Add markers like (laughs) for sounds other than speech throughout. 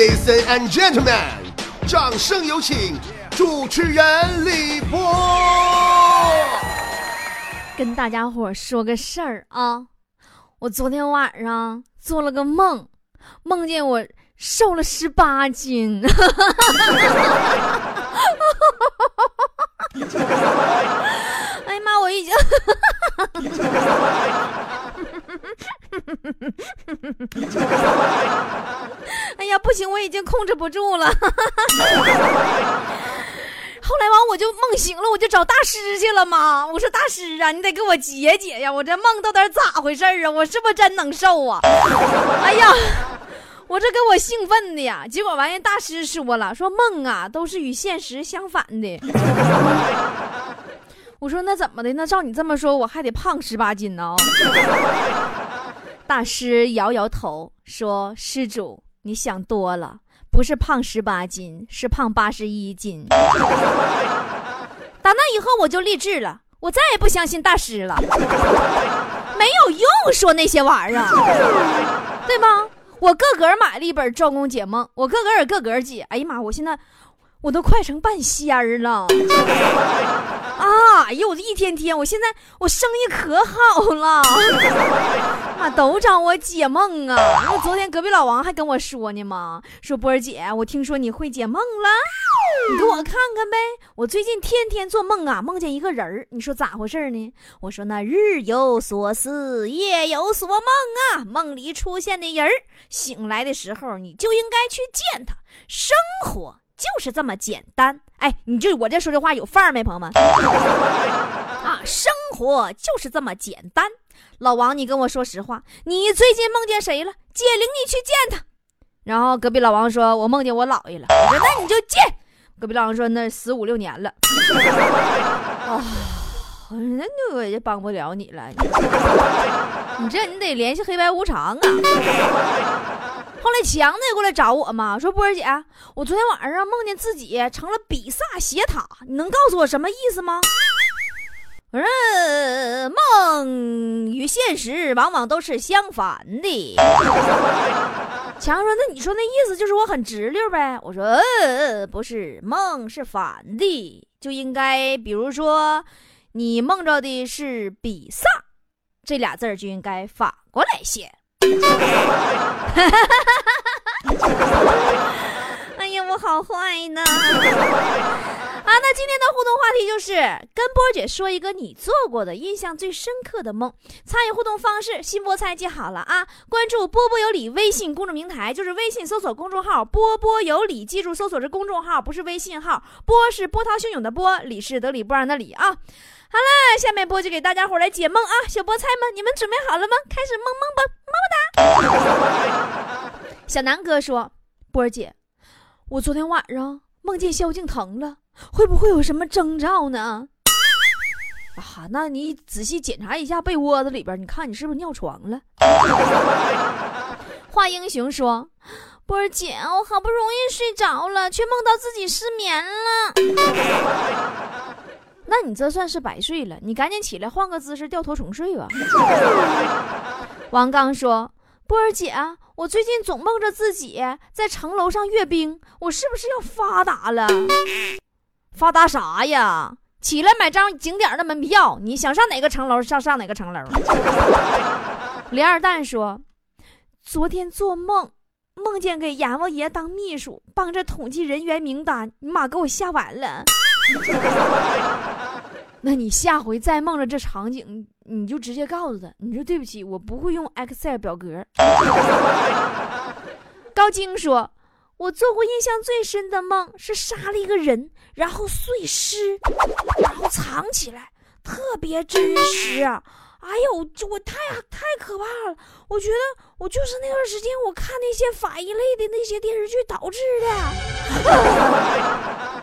Ladies and gentlemen，掌声有请主持人李波。跟大家伙说个事儿啊，我昨天晚上做了个梦，梦见我瘦了十八斤。(laughs) 哎呀妈，我已经哈哈哈哈。(laughs) 哎呀，不行，我已经控制不住了。(laughs) 后来完，我就梦醒了，我就找大师去了嘛。我说大师啊，你得给我解解呀，我这梦到底咋回事啊？我是不是真能瘦啊？(laughs) 哎呀，我这给我兴奋的呀。结果完，人大师说了，说梦啊都是与现实相反的。我说那怎么的？那照你这么说，我还得胖十八斤呢？大师摇摇头说：“施主，你想多了，不是胖十八斤，是胖八十一斤。”打那以后我就励志了，我再也不相信大师了，没有用说那些玩意儿，对吗？我个个买了一本《周公解梦》，我个个也个个解。哎呀妈，我现在我都快成半仙儿了。啊！哎呦，我这一天天，我现在我生意可好了，妈 (laughs) 都找我解梦啊！我昨天隔壁老王还跟我说呢嘛，说波儿姐，我听说你会解梦了，你给我看看呗。我最近天天做梦啊，梦见一个人儿，你说咋回事呢？我说那日有所思，夜有所梦啊，梦里出现的人儿，醒来的时候你就应该去见他。生活就是这么简单。哎，你就我这说这话有范儿没，朋友们？(laughs) 啊，生活就是这么简单。老王，你跟我说实话，你最近梦见谁了？姐领你去见他。然后隔壁老王说：“我梦见我姥爷了。”我说：“那你就见。”隔壁老王说：“那十五六年了。”啊，那我也帮不了你了。(laughs) 你这你得联系黑白无常啊。后来强子也过来找我嘛，说波儿姐，我昨天晚上梦见自己成了比萨斜塔，你能告诉我什么意思吗？我说梦与现实往往都是相反的。(laughs) 强说，那你说那意思就是我很直溜呗？我说，呃，不是，梦是反的，就应该，比如说，你梦着的是比萨，这俩字儿就应该反过来写。(laughs) 哎呀，我好坏呢！啊，那今天的互动话题就是跟波姐说一个你做过的印象最深刻的梦。参与互动方式，新菠菜记好了啊！关注波波有理微信公众平台，就是微信搜索公众号“波波有理”，记住搜索是公众号，不是微信号。波是波涛汹涌的波，理是得理不让的理啊！好了，下面波就给大家伙来解梦啊！小菠菜们，你们准备好了吗？开始梦梦吧，么么哒！(laughs) 小南哥说：“波姐，我昨天晚上梦见萧敬腾了，会不会有什么征兆呢？”啊，那你仔细检查一下被窝子里边，你看你是不是尿床了？(laughs) 华英雄说：“波儿姐，我好不容易睡着了，却梦到自己失眠了。”那你这算是白睡了，你赶紧起来换个姿势掉头重睡吧。(laughs) 王刚说：“波儿姐，我最近总梦着自己在城楼上阅兵，我是不是要发达了？(laughs) 发达啥呀？起来买张景点的门票，你想上哪个城楼上上哪个城楼。(laughs) ”林二蛋说：“昨天做梦，梦见给阎王爷当秘书，帮着统计人员名单，你妈给我吓完了。” (laughs) 那你下回再梦着这场景，你就直接告诉他，你说对不起，我不会用 Excel 表格。(laughs) 高晶说：“我做过印象最深的梦是杀了一个人，然后碎尸，然后藏起来，特别真实。哎呦，我太太可怕了！我觉得我就是那段时间我看那些法医类的那些电视剧导致的。(laughs)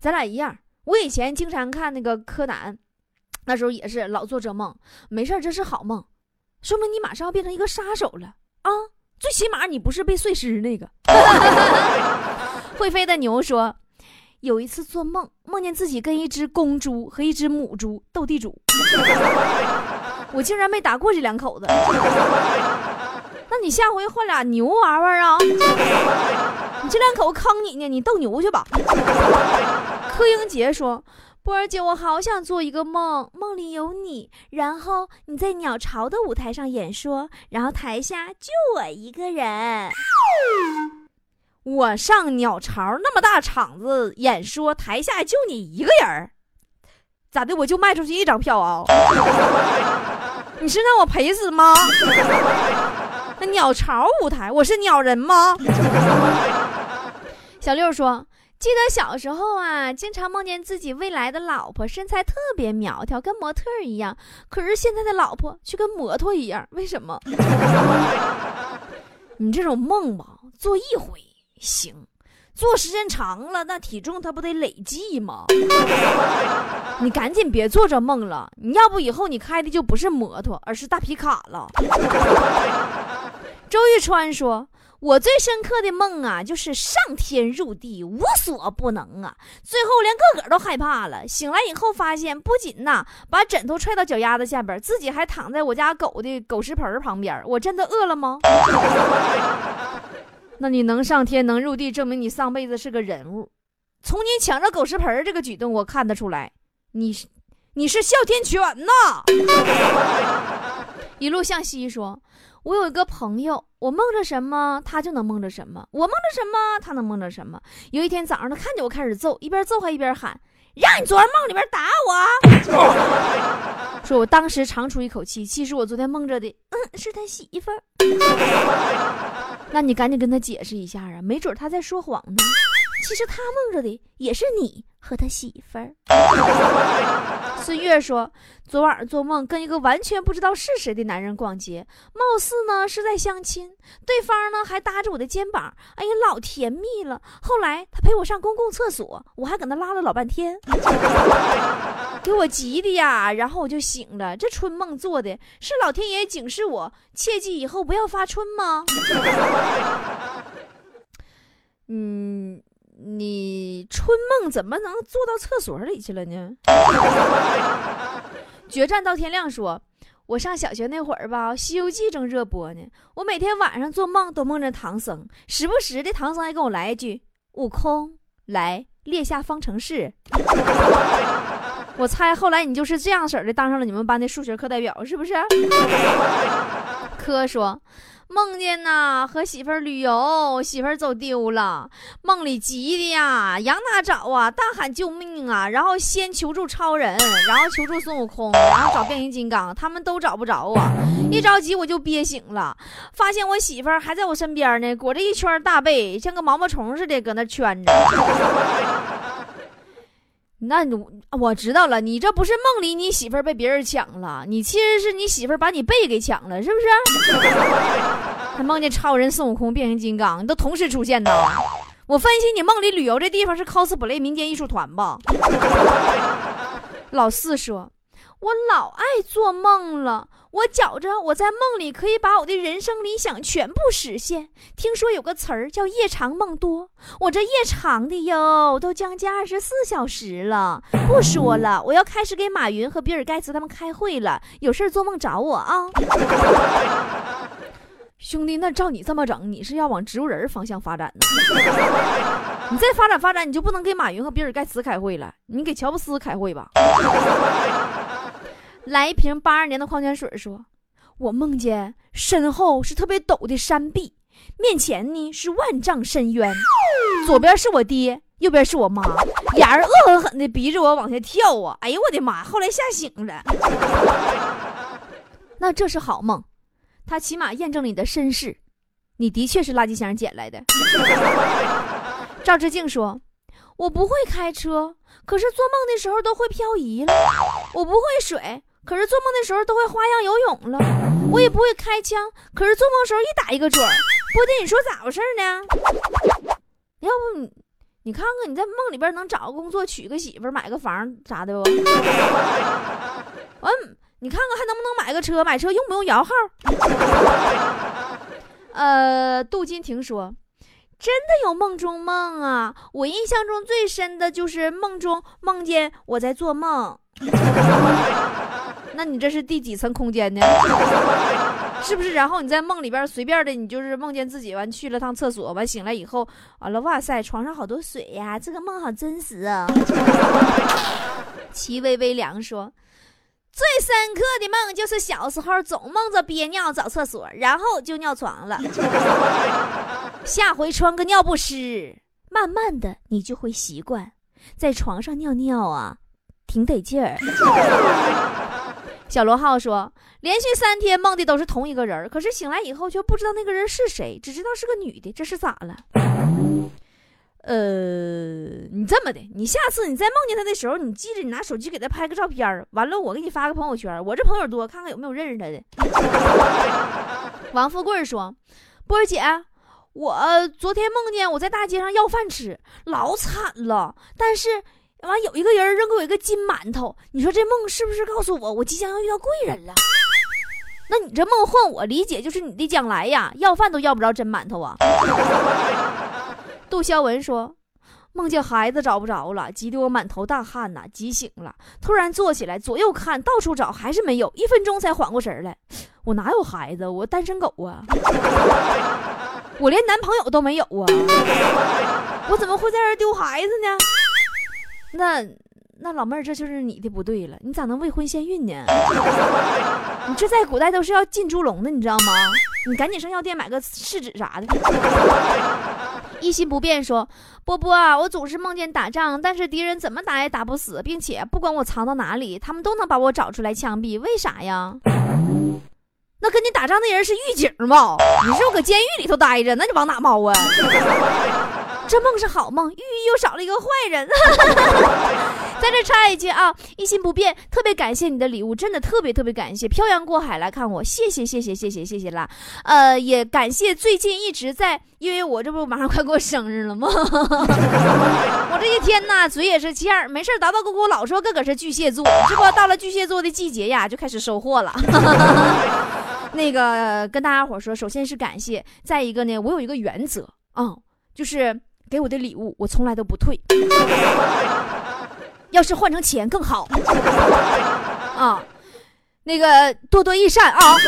咱俩一样。”我以前经常看那个柯南，那时候也是老做这梦，没事这是好梦，说明你马上要变成一个杀手了啊！最起码你不是被碎尸那个。(laughs) 会飞的牛说，有一次做梦，梦见自己跟一只公猪和一只母猪斗地主，(laughs) 我竟然没打过这两口子。(laughs) 那你下回换俩牛玩玩啊！你这两口子坑你呢，你斗牛去吧。(laughs) 柯英杰说：“波儿姐，我好想做一个梦，梦里有你，然后你在鸟巢的舞台上演说，然后台下就我一个人。我上鸟巢那么大场子演说，台下就你一个人咋的？我就卖出去一张票啊？(laughs) 你是让我赔死吗？(laughs) 那鸟巢舞台，我是鸟人吗？”小六说。记得小时候啊，经常梦见自己未来的老婆身材特别苗条，跟模特一样。可是现在的老婆却跟摩托一样，为什么？(laughs) 你这种梦吧，做一回行，做时间长了，那体重它不得累计吗？(laughs) 你赶紧别做这梦了，你要不以后你开的就不是摩托，而是大皮卡了。(laughs) 周玉川说。我最深刻的梦啊，就是上天入地，无所不能啊！最后连个个都害怕了。醒来以后发现，不仅呐把枕头踹到脚丫子下边，自己还躺在我家狗的狗食盆旁边。我真的饿了吗？(laughs) 那你能上天能入地，证明你上辈子是个人物。从你抢着狗食盆这个举动，我看得出来，你是你是哮天犬呐！(laughs) 一路向西说。我有一个朋友，我梦着什么，他就能梦着什么；我梦着什么，他能梦着什么。有一天早上，他看见我开始揍，一边揍还一边喊：“让你昨晚梦里边打我！(laughs) ”说，我当时长出一口气，其实我昨天梦着的，嗯，是他媳妇儿。(laughs) 那你赶紧跟他解释一下啊，没准他在说谎呢。其实他梦着的也是你和他媳妇儿。孙悦说，昨晚上做梦跟一个完全不知道是谁的男人逛街，貌似呢是在相亲，对方呢还搭着我的肩膀，哎呀，老甜蜜了。后来他陪我上公共厕所，我还搁那拉了老半天，(laughs) 给我急的呀。然后我就醒了，这春梦做的是老天爷警示我，切记以后不要发春吗？(laughs) 嗯。你春梦怎么能做到厕所里去了呢？(laughs) 决战到天亮说，我上小学那会儿吧，《西游记》正热播呢，我每天晚上做梦都梦着唐僧，时不时的唐僧还跟我来一句：“悟空，来列下方程式。” (laughs) 我猜后来你就是这样式的当上了你们班的数学课代表，是不是？(laughs) 科说。梦见呐和媳妇儿旅游，媳妇儿走丢了，梦里急的呀，仰哪找啊，大喊救命啊，然后先求助超人，然后求助孙悟空，然后找变形金刚，他们都找不着啊，一着急我就憋醒了，发现我媳妇儿还在我身边呢，裹着一圈大被，像个毛毛虫似的搁那圈着。那我我知道了，你这不是梦里你媳妇儿被别人抢了，你其实是你媳妇儿把你背给抢了，是不是？(laughs) 还梦见超人、孙悟空、变形金刚你都同时出现呢。我分析你梦里旅游这地方是 cosplay 民间艺术团吧？(laughs) 老四说。我老爱做梦了，我觉着我在梦里可以把我的人生理想全部实现。听说有个词儿叫夜长梦多，我这夜长的哟，都将近二十四小时了。不说了，我要开始给马云和比尔盖茨他们开会了，有事儿做梦找我啊。(laughs) 兄弟，那照你这么整，你是要往植物人方向发展呢？(laughs) 你再发展发展，你就不能给马云和比尔盖茨开会了，你给乔布斯开会吧。来一瓶八二年的矿泉水，说：“我梦见身后是特别陡的山壁，面前呢是万丈深渊，左边是我爹，右边是我妈，俩人恶狠狠的逼着我往下跳啊！哎呦我的妈！后来吓醒了，那这是好梦，他起码验证了你的身世，你的确是垃圾箱捡来的。”赵志敬说：“我不会开车，可是做梦的时候都会漂移了，我不会水。”可是做梦的时候都会花样游泳了，我也不会开枪。可是做梦时候一打一个准儿，波弟，你说咋回事呢？要不你你看看你在梦里边能找个工作，娶个媳妇，买个房啥的不？(laughs) 完，你看看还能不能买个车？买车用不用摇号？(laughs) 呃，杜金婷说，真的有梦中梦啊！我印象中最深的就是梦中梦见我在做梦。那你这是第几层空间呢？(laughs) 是不是？然后你在梦里边随便的，你就是梦见自己完去了趟厕所，完醒来以后，完了，哇塞，床上好多水呀，这个梦好真实啊。(laughs) 齐微微凉说。最深刻的梦就是小时候总梦着憋尿找厕所，然后就尿床了。(laughs) 下回穿个尿不湿，慢慢的你就会习惯，在床上尿尿啊，挺得劲儿。小罗浩说，连续三天梦的都是同一个人，可是醒来以后却不知道那个人是谁，只知道是个女的，这是咋了？呃，你这么的，你下次你再梦见他的时候，你记着，你拿手机给他拍个照片完了我给你发个朋友圈。我这朋友多，看看有没有认识他的。(laughs) 王富贵说：“波姐，我昨天梦见我在大街上要饭吃，老惨了。但是完有一个人扔给我一个金馒头，你说这梦是不是告诉我我即将要遇到贵人了？那你这梦换我理解就是你的将来呀，要饭都要不着真馒头啊。”杜肖文说：“梦见孩子找不着了，急得我满头大汗呐，急醒了。突然坐起来，左右看，到处找，还是没有。一分钟才缓过神来，我哪有孩子？我单身狗啊！我连男朋友都没有啊！我怎么会在这丢孩子呢？那那老妹儿，这就是你的不对了。你咋能未婚先孕呢？(laughs) 你这在古代都是要进猪笼的，你知道吗？你赶紧上药店买个试纸啥的。(laughs) ”一心不变说：“波波啊，我总是梦见打仗，但是敌人怎么打也打不死，并且不管我藏到哪里，他们都能把我找出来枪毙。为啥呀？那跟你打仗的人是狱警吗？你是不搁监狱里头待着？那你往哪猫啊？”这梦是好梦，寓意又少了一个坏人。(laughs) 在这插一句啊，一心不变，特别感谢你的礼物，真的特别特别感谢，漂洋过海来看我，谢谢谢谢谢谢谢谢啦。呃，也感谢最近一直在，因为我这不马上快过生日了吗？(laughs) 我这一天呐，嘴也是欠儿，没事叨叨咕咕老说个个是巨蟹座，这不到了巨蟹座的季节呀，就开始收获了。(laughs) 那个跟大家伙说，首先是感谢，再一个呢，我有一个原则啊，就是。给我的礼物，我从来都不退。(laughs) 要是换成钱更好啊！那个多多益善啊！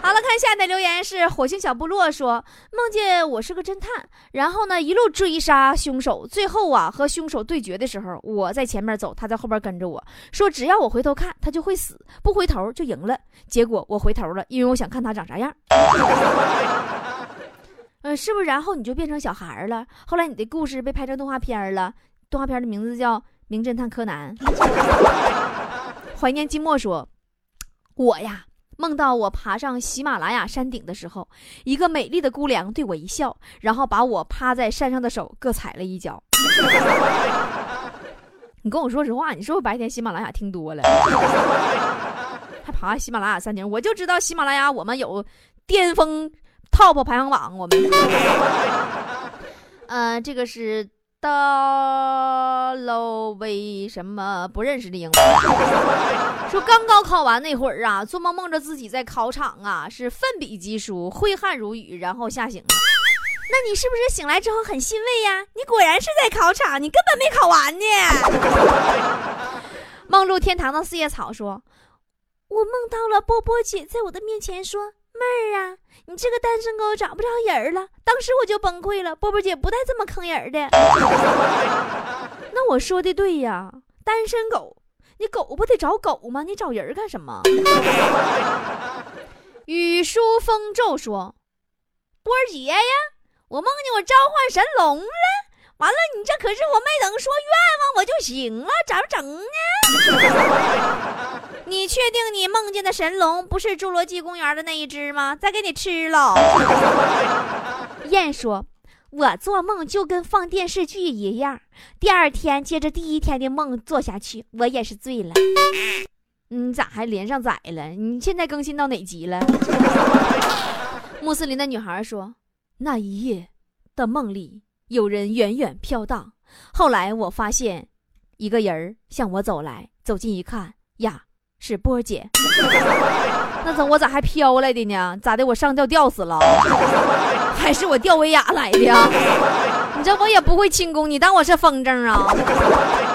好了，看下的留言是火星小部落说，梦见我是个侦探，然后呢一路追杀凶手，最后啊和凶手对决的时候，我在前面走，他在后边跟着我说，只要我回头看，他就会死，不回头就赢了。结果我回头了，因为我想看他长啥样。嗯，是不是？然后你就变成小孩儿了。后来你的故事被拍成动画片了，动画片的名字叫《名侦探柯南》。(laughs) 怀念寂寞说：“我呀，梦到我爬上喜马拉雅山顶的时候，一个美丽的姑娘对我一笑，然后把我趴在山上的手各踩了一脚。(laughs) 你跟我说实话，你是不是白天喜马拉雅听多了，(laughs) 还爬喜马拉雅山顶？我就知道喜马拉雅我们有巅峰。” Top 排行榜，我们，(laughs) 呃，这个是 Dolo 为什么不认识的英文？(laughs) 说刚高考完那会儿啊，做梦梦着自己在考场啊，是奋笔疾书，挥汗如雨，然后吓醒了。那你是不是醒来之后很欣慰呀？你果然是在考场，你根本没考完呢。(laughs) 梦入天堂的四叶草说：“我梦到了波波姐在我的面前说。”妹儿啊，你这个单身狗找不着人了，当时我就崩溃了。波波姐不带这么坑人的。(laughs) 那我说的对呀，单身狗，你狗不得找狗吗？你找人干什么？(laughs) 雨疏风骤说：“波儿姐呀，我梦见我召唤神龙了。完了，你这可是我没等说愿望我就醒了，咋整呢？” (laughs) 你确定你梦见的神龙不是侏罗纪公园的那一只吗？再给你吃了。(laughs) 燕说：“我做梦就跟放电视剧一样，第二天接着第一天的梦做下去，我也是醉了。你咋还连上载了？你现在更新到哪集了？”穆斯林的女孩说：“那一夜的梦里有人远远飘荡，后来我发现一个人向我走来，走近一看呀。”是波姐，那怎我咋还飘来的呢？咋的？我上吊吊死了，(laughs) 还是我吊威亚来的呀？你这我也不会轻功，你当我是风筝啊？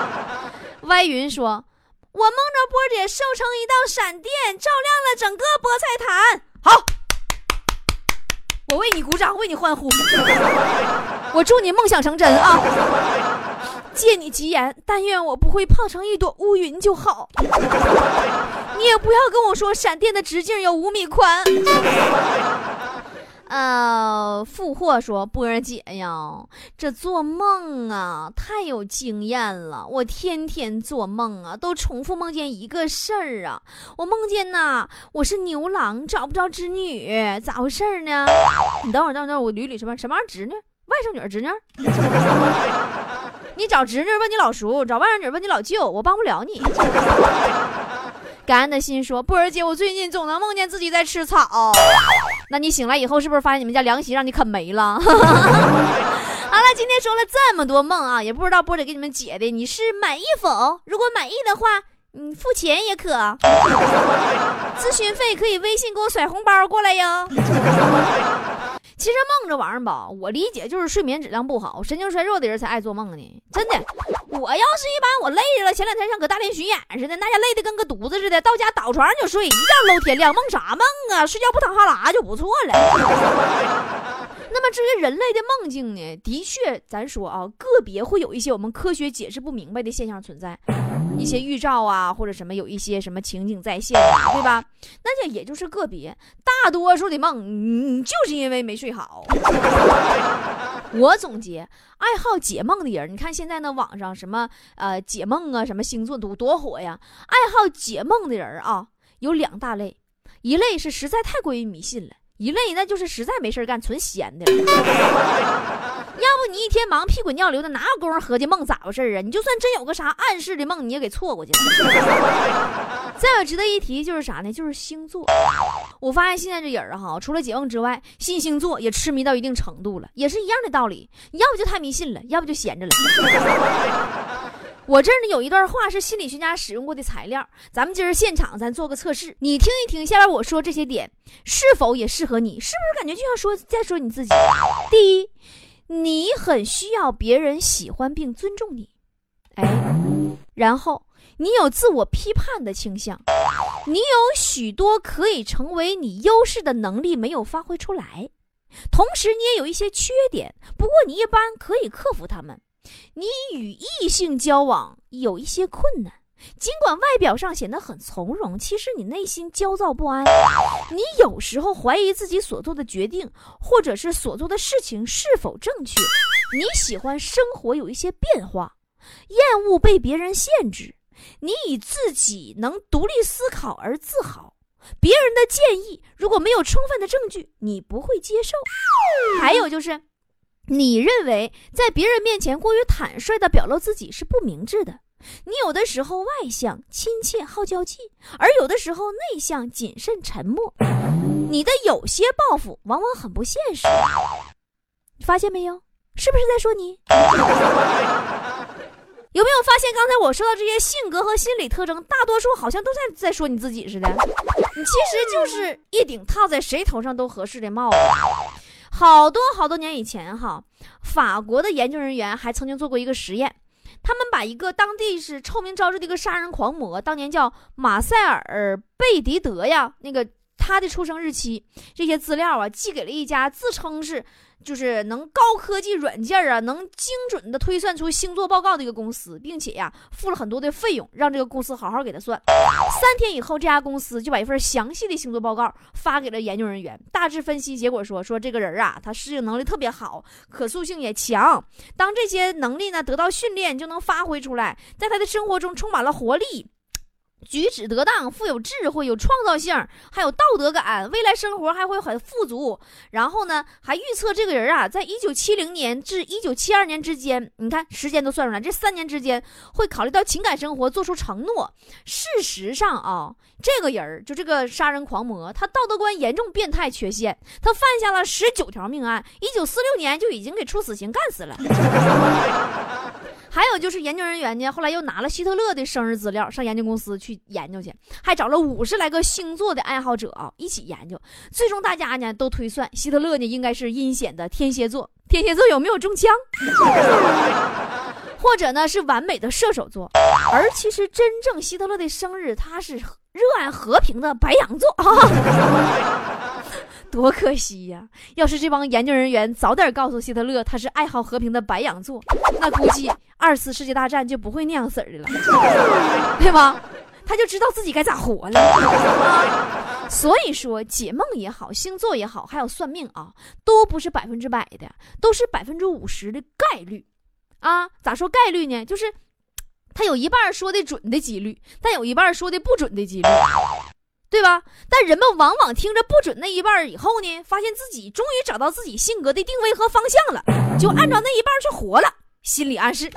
(laughs) 歪云说，我梦着波姐瘦成一道闪电，照亮了整个菠菜坛。好，我为你鼓掌，为你欢呼。(laughs) 我祝你梦想成真啊！借你吉言，但愿我不会胖成一朵乌云就好。(laughs) 你也不要跟我说闪电的直径有五米宽。(laughs) 呃，富货说波儿姐呀，这做梦啊太有经验了，我天天做梦啊，都重复梦见一个事儿啊。我梦见呐，我是牛郎找不着织女，咋回事呢？你等会儿，等会儿，我捋捋什么什么玩意儿侄女？外甥女侄女？你找侄女问你老叔，找外甥女问你老舅，我帮不了你。(laughs) 感恩的心说：“波儿姐，我最近总能梦见自己在吃草。那你醒来以后，是不是发现你们家凉席让你啃没了？” (laughs) 好了，今天说了这么多梦啊，也不知道波姐给你们解的，你是满意否？如果满意的话，你付钱也可，(laughs) 咨询费可以微信给我甩红包过来哟。其实梦这玩意儿吧，我理解就是睡眠质量不好、神经衰弱的人才爱做梦呢。真的，我要是一般，我累着了，前两天像搁大连巡演似的，那家累得跟个犊子似的，到家倒床上就睡，一觉搂天亮。梦啥梦啊？睡觉不淌哈喇就不错了。那么至于人类的梦境呢？的确，咱说啊，个别会有一些我们科学解释不明白的现象存在。一些预兆啊，或者什么有一些什么情景再现，对吧？那就也就是个别，大多数的梦，你，就是因为没睡好。(laughs) 我总结，爱好解梦的人，你看现在那，网上什么呃解梦啊，什么星座都多火呀。爱好解梦的人啊，有两大类，一类是实在太过于迷信了。一类那就是实在没事干，纯闲的。要不你一天忙屁滚尿流的，哪有功夫合计梦咋回事啊？你就算真有个啥暗示的梦，你也给错过去了。(laughs) 再有值得一提就是啥呢？就是星座。我发现现在这人哈，除了解梦之外，信星座也痴迷到一定程度了，也是一样的道理。要不就太迷信了，要不就闲着了。(laughs) 我这儿呢有一段话是心理学家使用过的材料，咱们今儿现场咱做个测试，你听一听下边我说这些点是否也适合你？是不是感觉就像说在说你自己？第一，你很需要别人喜欢并尊重你，哎，然后你有自我批判的倾向，你有许多可以成为你优势的能力没有发挥出来，同时你也有一些缺点，不过你一般可以克服它们。你与异性交往有一些困难，尽管外表上显得很从容，其实你内心焦躁不安。你有时候怀疑自己所做的决定，或者是所做的事情是否正确。你喜欢生活有一些变化，厌恶被别人限制。你以自己能独立思考而自豪，别人的建议如果没有充分的证据，你不会接受。还有就是。你认为在别人面前过于坦率的表露自己是不明智的。你有的时候外向、亲切、好交际，而有的时候内向、谨慎、沉默。你的有些抱负往往很不现实。发现没有？是不是在说你？(laughs) 有没有发现刚才我说到这些性格和心理特征，大多数好像都在在说你自己似的。你其实就是一顶套在谁头上都合适的帽子。好多好多年以前，哈，法国的研究人员还曾经做过一个实验，他们把一个当地是臭名昭著的一个杀人狂魔，当年叫马塞尔·贝迪德呀，那个他的出生日期这些资料啊，寄给了一家自称是。就是能高科技软件啊，能精准的推算出星座报告的一个公司，并且呀，付了很多的费用，让这个公司好好给他算。三天以后，这家公司就把一份详细的星座报告发给了研究人员。大致分析结果说，说这个人啊，他适应能力特别好，可塑性也强。当这些能力呢得到训练，就能发挥出来，在他的生活中充满了活力。举止得当，富有智慧，有创造性，还有道德感，未来生活还会很富足。然后呢，还预测这个人啊，在一九七零年至一九七二年之间，你看时间都算出来，这三年之间会考虑到情感生活，做出承诺。事实上啊，这个人就这个杀人狂魔，他道德观严重变态缺陷，他犯下了十九条命案，一九四六年就已经给处死刑干死了。(laughs) 还有就是研究人员呢，后来又拿了希特勒的生日资料上研究公司去研究去，还找了五十来个星座的爱好者啊一起研究，最终大家呢都推算希特勒呢应该是阴险的天蝎座。天蝎座有没有中枪？(laughs) 或者呢是完美的射手座，而其实真正希特勒的生日他是热爱和平的白羊座啊，(laughs) 多可惜呀！要是这帮研究人员早点告诉希特勒他是爱好和平的白羊座，那估计二次世界大战就不会那样式儿的了，对吧？他就知道自己该咋活了！所以说，解梦也好，星座也好，还有算命啊，都不是百分之百的，都是百分之五十的概率啊。咋说概率呢？就是他有一半说的准的几率，但有一半说的不准的几率，对吧？但人们往往听着不准那一半以后呢，发现自己终于找到自己性格的定位和方向了，就按照那一半去活了。心理暗示。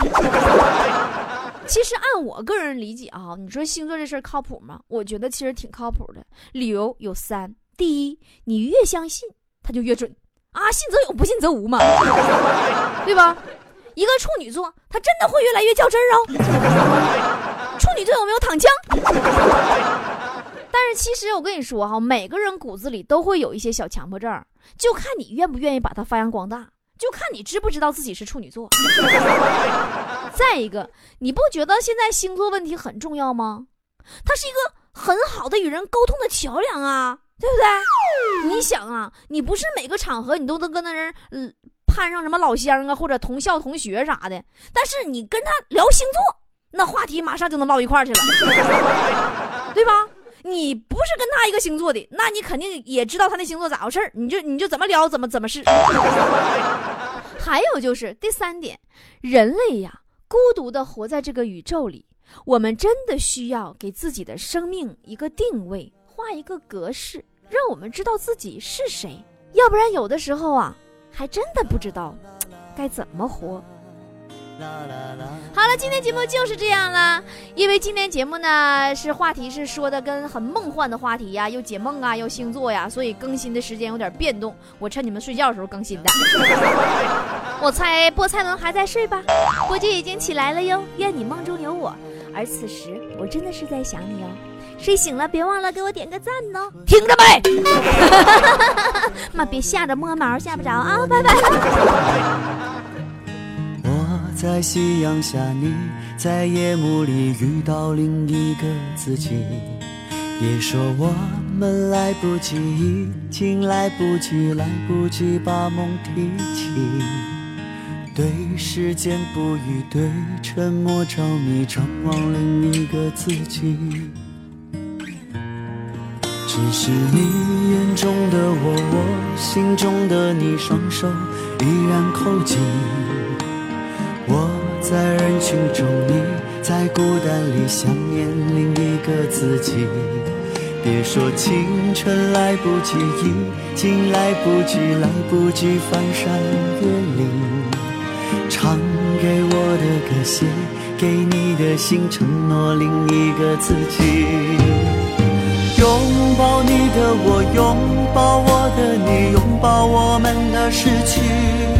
其实按我个人理解啊，你说星座这事儿靠谱吗？我觉得其实挺靠谱的，理由有三：第一，你越相信它就越准啊，信则有，不信则无嘛，对吧？一个处女座，他真的会越来越较真儿哦。处女座有没有躺枪？但是其实我跟你说哈，每个人骨子里都会有一些小强迫症，就看你愿不愿意把它发扬光大。就看你知不知道自己是处女座。(laughs) 再一个，你不觉得现在星座问题很重要吗？它是一个很好的与人沟通的桥梁啊，对不对？你想啊，你不是每个场合你都能跟那人嗯攀上什么老乡啊，或者同校同学啥的，但是你跟他聊星座，那话题马上就能唠一块去了，对吧？你不是跟他一个星座的，那你肯定也知道他那星座咋回事儿你就你就怎么聊怎么怎么是。(laughs) 还有就是第三点，人类呀，孤独的活在这个宇宙里，我们真的需要给自己的生命一个定位，画一个格式，让我们知道自己是谁。要不然有的时候啊，还真的不知道该怎么活。好了，今天节目就是这样了。因为今天节目呢是话题是说的跟很梦幻的话题呀，又解梦啊，又星座呀，所以更新的时间有点变动。我趁你们睡觉的时候更新的。(laughs) 我猜菠菜们还在睡吧？估计已经起来了哟。愿你梦中有我，而此时我真的是在想你哦。睡醒了别忘了给我点个赞哦。听着没？(laughs) 妈，别吓着摸毛吓不着啊！拜拜。在夕阳下，你在夜幕里遇到另一个自己。别说我们来不及，已经来不及，来不及把梦提起。对时间不语，对沉默着迷，张望另一个自己。只是你眼中的我，我心中的你，双手依然扣紧。我在人群中，你在孤单里想念另一个自己。别说青春来不及，已经来不及，来不及翻山越岭。唱给我的歌，写给你的信，承诺另一个自己。拥抱你的我，拥抱我的你，拥抱我们的失去。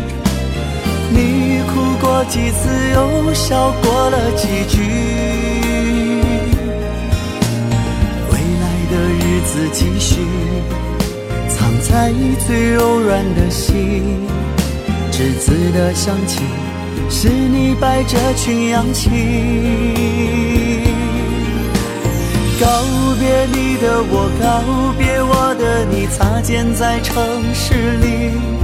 你哭过几次，又笑过了几句？未来的日子继续，藏在最柔软的心。栀子的香气，是你摆着群羊起。告别你的我，告别我的你，擦肩在城市里。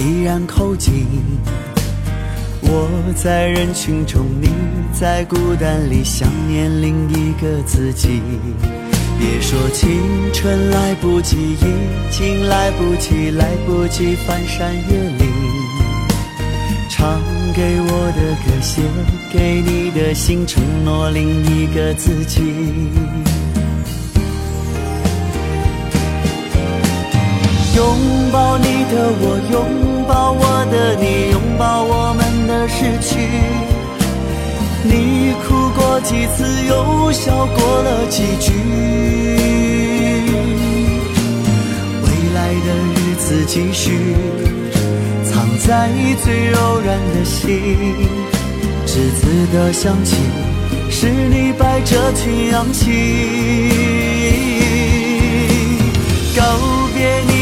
依然靠近，我在人群中，你在孤单里想念另一个自己。别说青春来不及，已经来不及，来不及翻山越岭。唱给我的歌，写给你的信，承诺另一个自己。拥抱你的我，拥抱。我的你，拥抱我们的失去。你哭过几次，又笑过了几句？未来的日子继续，藏在最柔软的心。栀子的香气，是你摆着曲扬起，告别。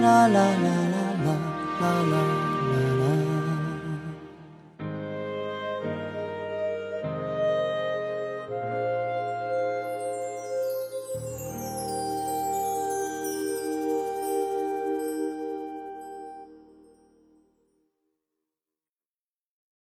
啦啦啦啦啦啦啦。